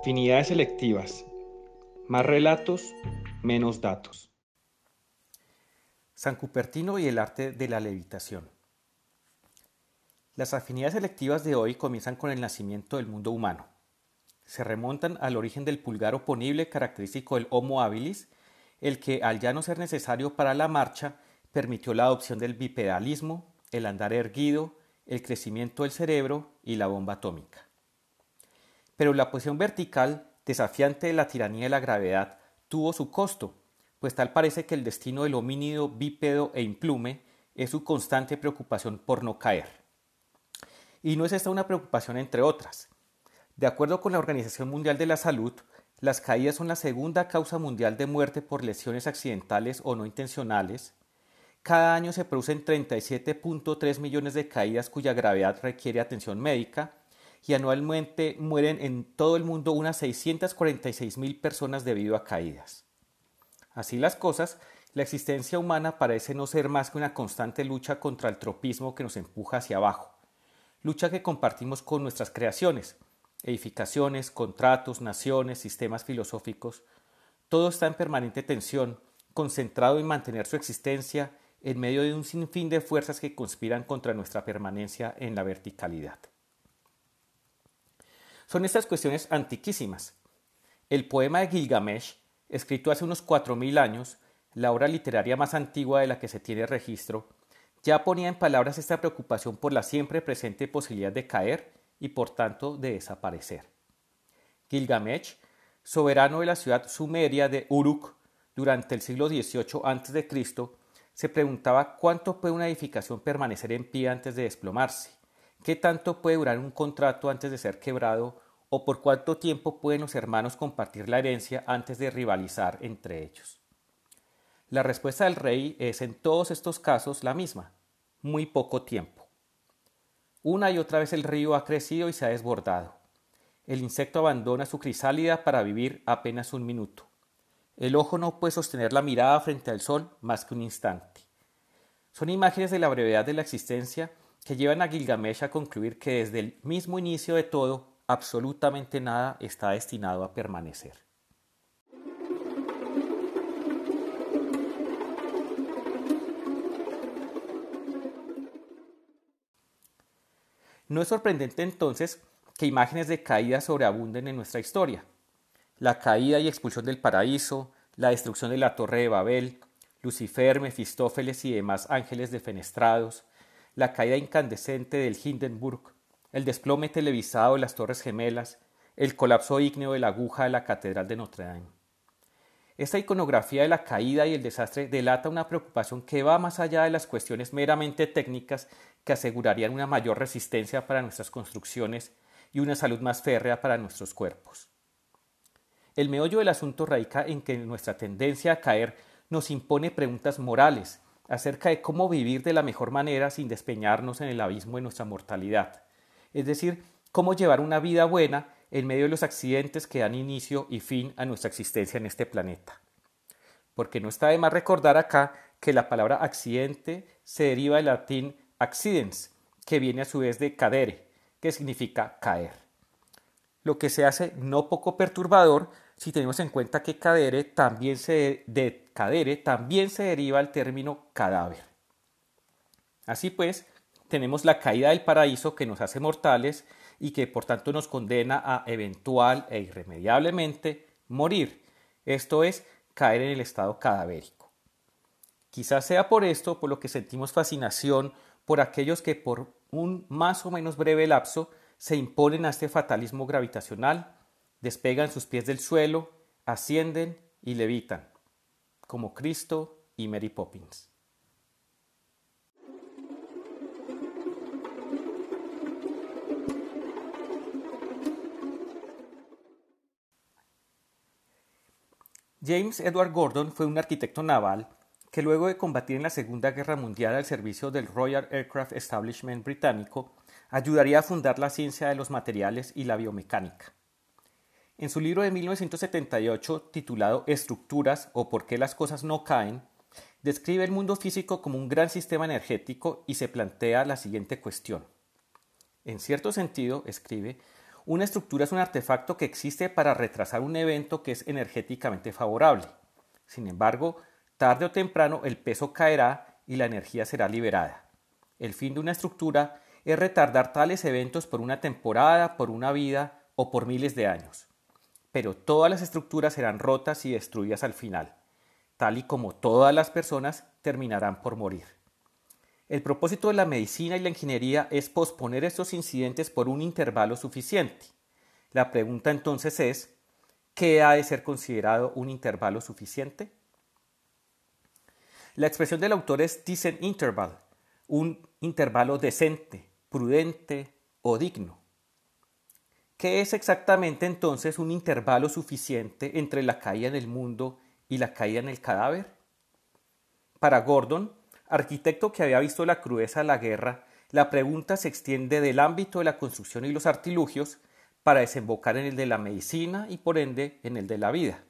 Afinidades selectivas. Más relatos, menos datos. San Cupertino y el arte de la levitación. Las afinidades selectivas de hoy comienzan con el nacimiento del mundo humano. Se remontan al origen del pulgar oponible característico del Homo habilis, el que, al ya no ser necesario para la marcha, permitió la adopción del bipedalismo, el andar erguido, el crecimiento del cerebro y la bomba atómica. Pero la posición vertical, desafiante de la tiranía de la gravedad, tuvo su costo, pues tal parece que el destino del homínido bípedo e implume es su constante preocupación por no caer. Y no es esta una preocupación entre otras. De acuerdo con la Organización Mundial de la Salud, las caídas son la segunda causa mundial de muerte por lesiones accidentales o no intencionales. Cada año se producen 37.3 millones de caídas cuya gravedad requiere atención médica y anualmente mueren en todo el mundo unas 646 mil personas debido a caídas. Así las cosas, la existencia humana parece no ser más que una constante lucha contra el tropismo que nos empuja hacia abajo, lucha que compartimos con nuestras creaciones, edificaciones, contratos, naciones, sistemas filosóficos, todo está en permanente tensión, concentrado en mantener su existencia en medio de un sinfín de fuerzas que conspiran contra nuestra permanencia en la verticalidad. Son estas cuestiones antiquísimas. El poema de Gilgamesh, escrito hace unos cuatro mil años, la obra literaria más antigua de la que se tiene registro, ya ponía en palabras esta preocupación por la siempre presente posibilidad de caer y por tanto de desaparecer. Gilgamesh, soberano de la ciudad sumeria de Uruk durante el siglo XVIII a.C., se preguntaba cuánto puede una edificación permanecer en pie antes de desplomarse. ¿Qué tanto puede durar un contrato antes de ser quebrado o por cuánto tiempo pueden los hermanos compartir la herencia antes de rivalizar entre ellos? La respuesta del rey es en todos estos casos la misma, muy poco tiempo. Una y otra vez el río ha crecido y se ha desbordado. El insecto abandona su crisálida para vivir apenas un minuto. El ojo no puede sostener la mirada frente al sol más que un instante. Son imágenes de la brevedad de la existencia que llevan a Gilgamesh a concluir que desde el mismo inicio de todo, absolutamente nada está destinado a permanecer. No es sorprendente entonces que imágenes de caída sobreabunden en nuestra historia. La caída y expulsión del paraíso, la destrucción de la torre de Babel, Lucifer, Mefistófeles y demás ángeles defenestrados, la caída incandescente del Hindenburg, el desplome televisado de las Torres Gemelas, el colapso ígneo de la aguja de la Catedral de Notre Dame. Esta iconografía de la caída y el desastre delata una preocupación que va más allá de las cuestiones meramente técnicas que asegurarían una mayor resistencia para nuestras construcciones y una salud más férrea para nuestros cuerpos. El meollo del asunto radica en que nuestra tendencia a caer nos impone preguntas morales acerca de cómo vivir de la mejor manera sin despeñarnos en el abismo de nuestra mortalidad, es decir, cómo llevar una vida buena en medio de los accidentes que dan inicio y fin a nuestra existencia en este planeta. Porque no está de más recordar acá que la palabra accidente se deriva del latín accidens, que viene a su vez de cadere, que significa caer. Lo que se hace no poco perturbador si tenemos en cuenta que cadere también se, también se deriva el término cadáver. Así pues, tenemos la caída del paraíso que nos hace mortales y que por tanto nos condena a eventual e irremediablemente morir, esto es, caer en el estado cadavérico. Quizás sea por esto por lo que sentimos fascinación por aquellos que por un más o menos breve lapso se imponen a este fatalismo gravitacional despegan sus pies del suelo, ascienden y levitan, como Cristo y Mary Poppins. James Edward Gordon fue un arquitecto naval que luego de combatir en la Segunda Guerra Mundial al servicio del Royal Aircraft Establishment británico, ayudaría a fundar la ciencia de los materiales y la biomecánica. En su libro de 1978 titulado Estructuras o por qué las cosas no caen, describe el mundo físico como un gran sistema energético y se plantea la siguiente cuestión. En cierto sentido, escribe, una estructura es un artefacto que existe para retrasar un evento que es energéticamente favorable. Sin embargo, tarde o temprano el peso caerá y la energía será liberada. El fin de una estructura es retardar tales eventos por una temporada, por una vida o por miles de años. Pero todas las estructuras serán rotas y destruidas al final, tal y como todas las personas terminarán por morir. El propósito de la medicina y la ingeniería es posponer estos incidentes por un intervalo suficiente. La pregunta entonces es, ¿qué ha de ser considerado un intervalo suficiente? La expresión del autor es decent interval, un intervalo decente, prudente o digno. ¿Qué es exactamente entonces un intervalo suficiente entre la caída en el mundo y la caída en el cadáver? Para Gordon, arquitecto que había visto la crudeza de la guerra, la pregunta se extiende del ámbito de la construcción y los artilugios para desembocar en el de la medicina y por ende en el de la vida.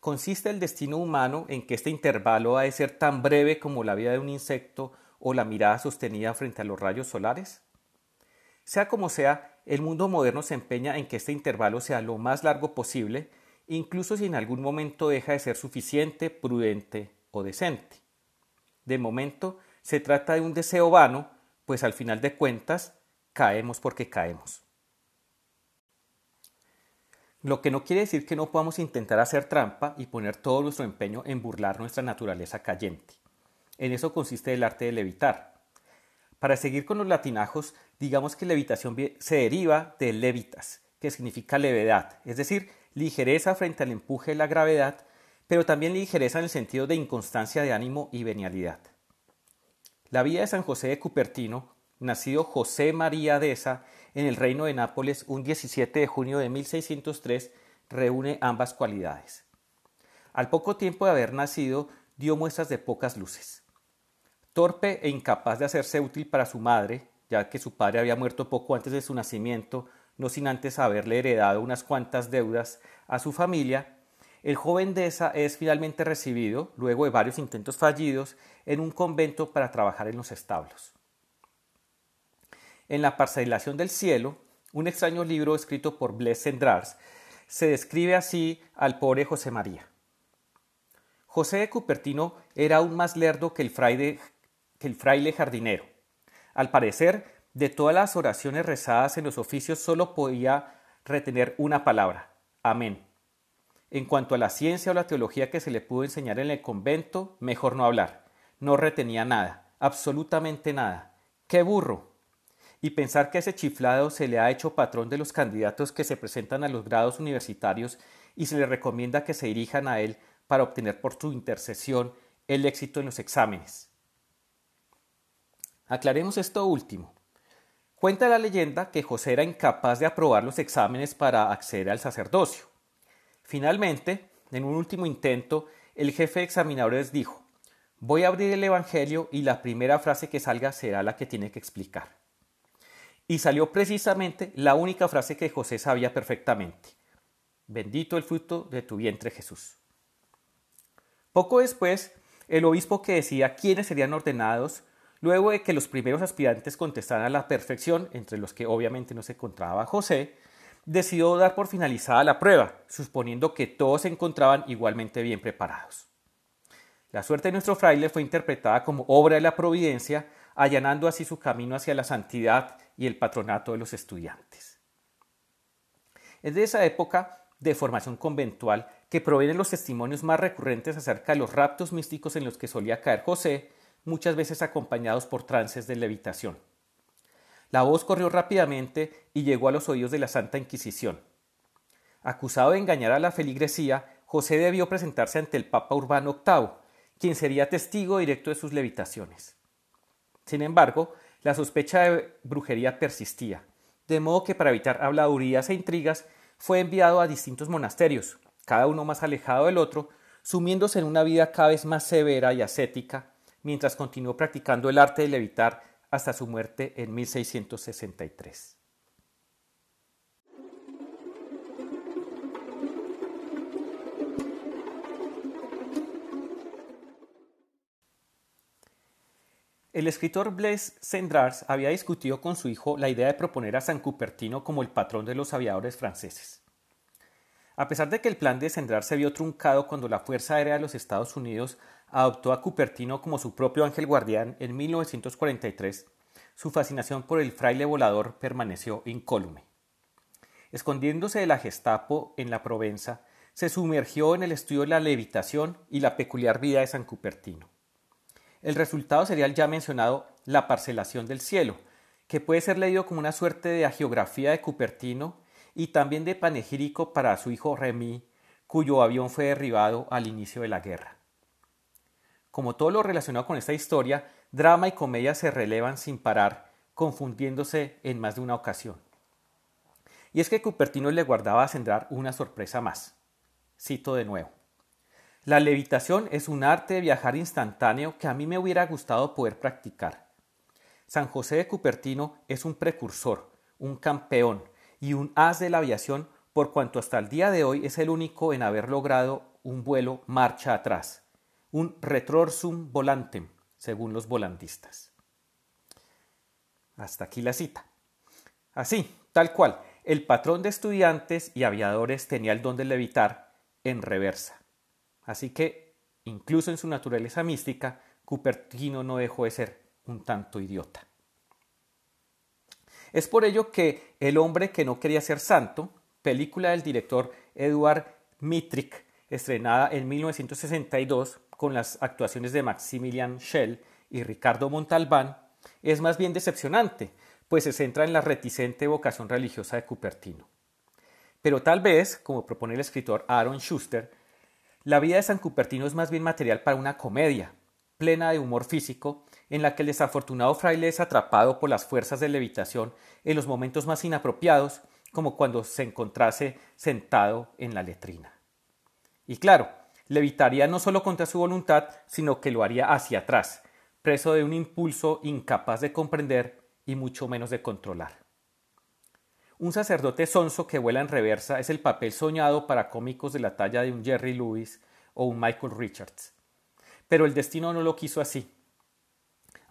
¿Consiste el destino humano en que este intervalo ha de ser tan breve como la vida de un insecto o la mirada sostenida frente a los rayos solares? Sea como sea, el mundo moderno se empeña en que este intervalo sea lo más largo posible, incluso si en algún momento deja de ser suficiente, prudente o decente. De momento, se trata de un deseo vano, pues al final de cuentas, caemos porque caemos. Lo que no quiere decir que no podamos intentar hacer trampa y poner todo nuestro empeño en burlar nuestra naturaleza cayente. En eso consiste el arte de levitar. Para seguir con los latinajos, digamos que levitación se deriva de levitas, que significa levedad, es decir, ligereza frente al empuje de la gravedad, pero también ligereza en el sentido de inconstancia de ánimo y venialidad. La vida de San José de Cupertino, nacido José María Deza en el reino de Nápoles un 17 de junio de 1603, reúne ambas cualidades. Al poco tiempo de haber nacido, dio muestras de pocas luces. Torpe e incapaz de hacerse útil para su madre, ya que su padre había muerto poco antes de su nacimiento, no sin antes haberle heredado unas cuantas deudas a su familia, el joven Deza es finalmente recibido, luego de varios intentos fallidos, en un convento para trabajar en los establos. En La parcelación del cielo, un extraño libro escrito por Blaise Cendrars, se describe así al pobre José María. José de Cupertino era aún más lerdo que el, fraile, que el fraile jardinero. Al parecer, de todas las oraciones rezadas en los oficios solo podía retener una palabra, amén. En cuanto a la ciencia o la teología que se le pudo enseñar en el convento, mejor no hablar. No retenía nada, absolutamente nada. ¡Qué burro! Y pensar que ese chiflado se le ha hecho patrón de los candidatos que se presentan a los grados universitarios y se le recomienda que se dirijan a él para obtener por su intercesión el éxito en los exámenes. Aclaremos esto último. Cuenta la leyenda que José era incapaz de aprobar los exámenes para acceder al sacerdocio. Finalmente, en un último intento, el jefe de examinadores dijo, voy a abrir el Evangelio y la primera frase que salga será la que tiene que explicar. Y salió precisamente la única frase que José sabía perfectamente. Bendito el fruto de tu vientre Jesús. Poco después, el obispo que decía quiénes serían ordenados, luego de que los primeros aspirantes contestaran a la perfección, entre los que obviamente no se encontraba José, decidió dar por finalizada la prueba, suponiendo que todos se encontraban igualmente bien preparados. La suerte de nuestro fraile fue interpretada como obra de la providencia, allanando así su camino hacia la santidad y el patronato de los estudiantes. Es de esa época de formación conventual que provienen los testimonios más recurrentes acerca de los raptos místicos en los que solía caer José, muchas veces acompañados por trances de levitación. La voz corrió rápidamente y llegó a los oídos de la Santa Inquisición. Acusado de engañar a la feligresía, José debió presentarse ante el Papa Urbano VIII, quien sería testigo directo de sus levitaciones. Sin embargo, la sospecha de brujería persistía, de modo que para evitar habladurías e intrigas fue enviado a distintos monasterios, cada uno más alejado del otro, sumiéndose en una vida cada vez más severa y ascética, mientras continuó practicando el arte de levitar hasta su muerte en 1663. El escritor Blaise Cendrars había discutido con su hijo la idea de proponer a San Cupertino como el patrón de los aviadores franceses. A pesar de que el plan de Cendrars se vio truncado cuando la Fuerza Aérea de los Estados Unidos adoptó a Cupertino como su propio ángel guardián en 1943, su fascinación por el fraile volador permaneció incólume. Escondiéndose de la Gestapo en la Provenza, se sumergió en el estudio de la levitación y la peculiar vida de San Cupertino. El resultado sería el ya mencionado La parcelación del cielo, que puede ser leído como una suerte de agiografía de Cupertino y también de panegírico para su hijo Remy, cuyo avión fue derribado al inicio de la guerra. Como todo lo relacionado con esta historia, drama y comedia se relevan sin parar, confundiéndose en más de una ocasión. Y es que Cupertino le guardaba a Sendrar una sorpresa más. Cito de nuevo. La levitación es un arte de viajar instantáneo que a mí me hubiera gustado poder practicar. San José de Cupertino es un precursor, un campeón y un as de la aviación por cuanto hasta el día de hoy es el único en haber logrado un vuelo marcha atrás, un retrorsum volantem, según los volantistas. Hasta aquí la cita. Así, tal cual, el patrón de estudiantes y aviadores tenía el don de levitar en reversa. Así que, incluso en su naturaleza mística, Cupertino no dejó de ser un tanto idiota. Es por ello que El hombre que no quería ser santo, película del director Eduard Mitrick, estrenada en 1962 con las actuaciones de Maximilian Schell y Ricardo Montalbán, es más bien decepcionante, pues se centra en la reticente vocación religiosa de Cupertino. Pero tal vez, como propone el escritor Aaron Schuster, la vida de San Cupertino es más bien material para una comedia, plena de humor físico, en la que el desafortunado fraile es atrapado por las fuerzas de levitación en los momentos más inapropiados, como cuando se encontrase sentado en la letrina. Y claro, levitaría no solo contra su voluntad, sino que lo haría hacia atrás, preso de un impulso incapaz de comprender y mucho menos de controlar. Un sacerdote sonso que vuela en reversa es el papel soñado para cómicos de la talla de un Jerry Lewis o un Michael Richards. Pero el destino no lo quiso así.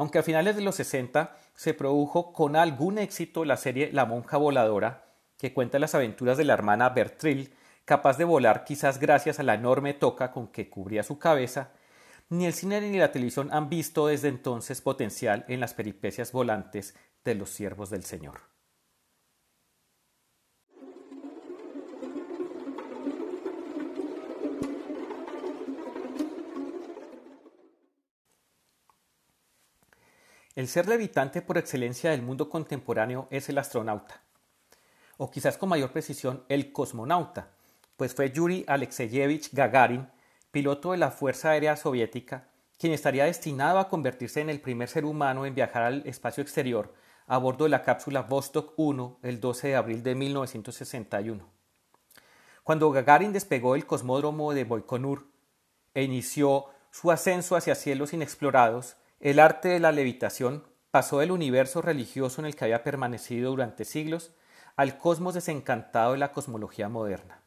Aunque a finales de los 60 se produjo con algún éxito la serie La monja voladora, que cuenta las aventuras de la hermana Bertril, capaz de volar quizás gracias a la enorme toca con que cubría su cabeza, ni el cine ni la televisión han visto desde entonces potencial en las peripecias volantes de los siervos del Señor. El ser levitante por excelencia del mundo contemporáneo es el astronauta, o quizás con mayor precisión el cosmonauta, pues fue Yuri Alexeyevich Gagarin, piloto de la Fuerza Aérea Soviética, quien estaría destinado a convertirse en el primer ser humano en viajar al espacio exterior a bordo de la cápsula Vostok 1 el 12 de abril de 1961. Cuando Gagarin despegó el cosmódromo de Baikonur e inició su ascenso hacia cielos inexplorados, el arte de la levitación pasó del universo religioso en el que había permanecido durante siglos al cosmos desencantado de la cosmología moderna.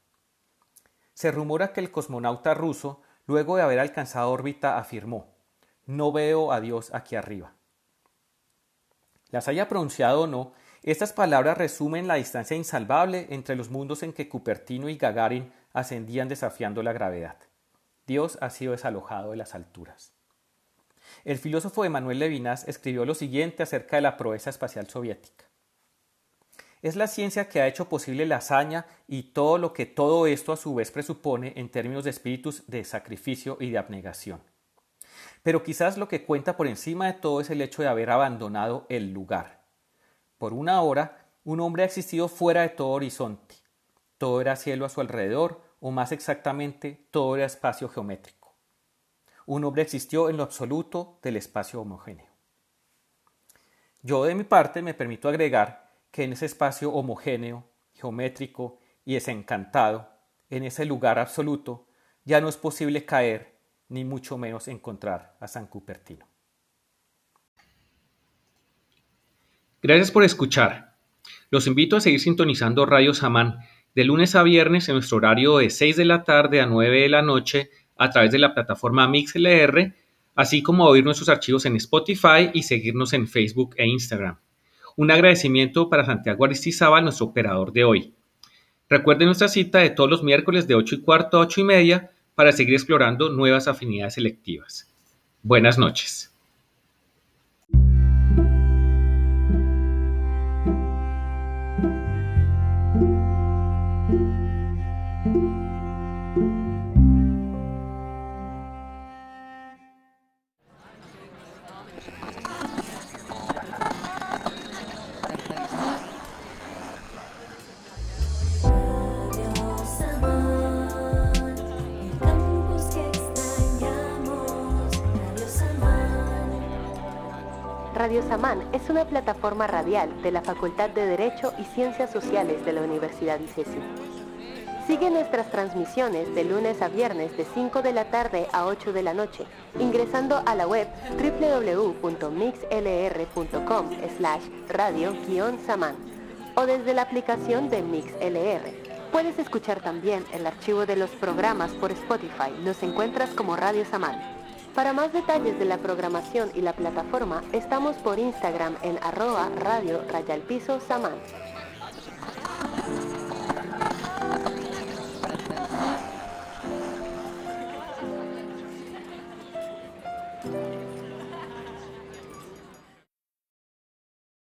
Se rumora que el cosmonauta ruso, luego de haber alcanzado órbita, afirmó No veo a Dios aquí arriba. Las haya pronunciado o no, estas palabras resumen la distancia insalvable entre los mundos en que Cupertino y Gagarin ascendían desafiando la gravedad. Dios ha sido desalojado de las alturas. El filósofo Emanuel Levinas escribió lo siguiente acerca de la proeza espacial soviética. Es la ciencia que ha hecho posible la hazaña y todo lo que todo esto a su vez presupone en términos de espíritus de sacrificio y de abnegación. Pero quizás lo que cuenta por encima de todo es el hecho de haber abandonado el lugar. Por una hora, un hombre ha existido fuera de todo horizonte. Todo era cielo a su alrededor, o más exactamente, todo era espacio geométrico un hombre existió en lo absoluto del espacio homogéneo. Yo de mi parte me permito agregar que en ese espacio homogéneo, geométrico y desencantado, en ese lugar absoluto, ya no es posible caer, ni mucho menos encontrar a San Cupertino. Gracias por escuchar. Los invito a seguir sintonizando Radio Samán de lunes a viernes en nuestro horario de 6 de la tarde a 9 de la noche a través de la plataforma MixLR, así como oír nuestros archivos en Spotify y seguirnos en Facebook e Instagram. Un agradecimiento para Santiago Aristizábal, nuestro operador de hoy. Recuerden nuestra cita de todos los miércoles de 8 y cuarto a 8 y media para seguir explorando nuevas afinidades selectivas. Buenas noches. Samán es una plataforma radial de la Facultad de Derecho y Ciencias Sociales de la Universidad ICESI. Sigue nuestras transmisiones de lunes a viernes de 5 de la tarde a 8 de la noche, ingresando a la web www.mixlr.com slash radio-samán o desde la aplicación de MixLR. Puedes escuchar también el archivo de los programas por Spotify. Nos encuentras como Radio Samán. Para más detalles de la programación y la plataforma, estamos por Instagram en arroba radio rayalpiso samán.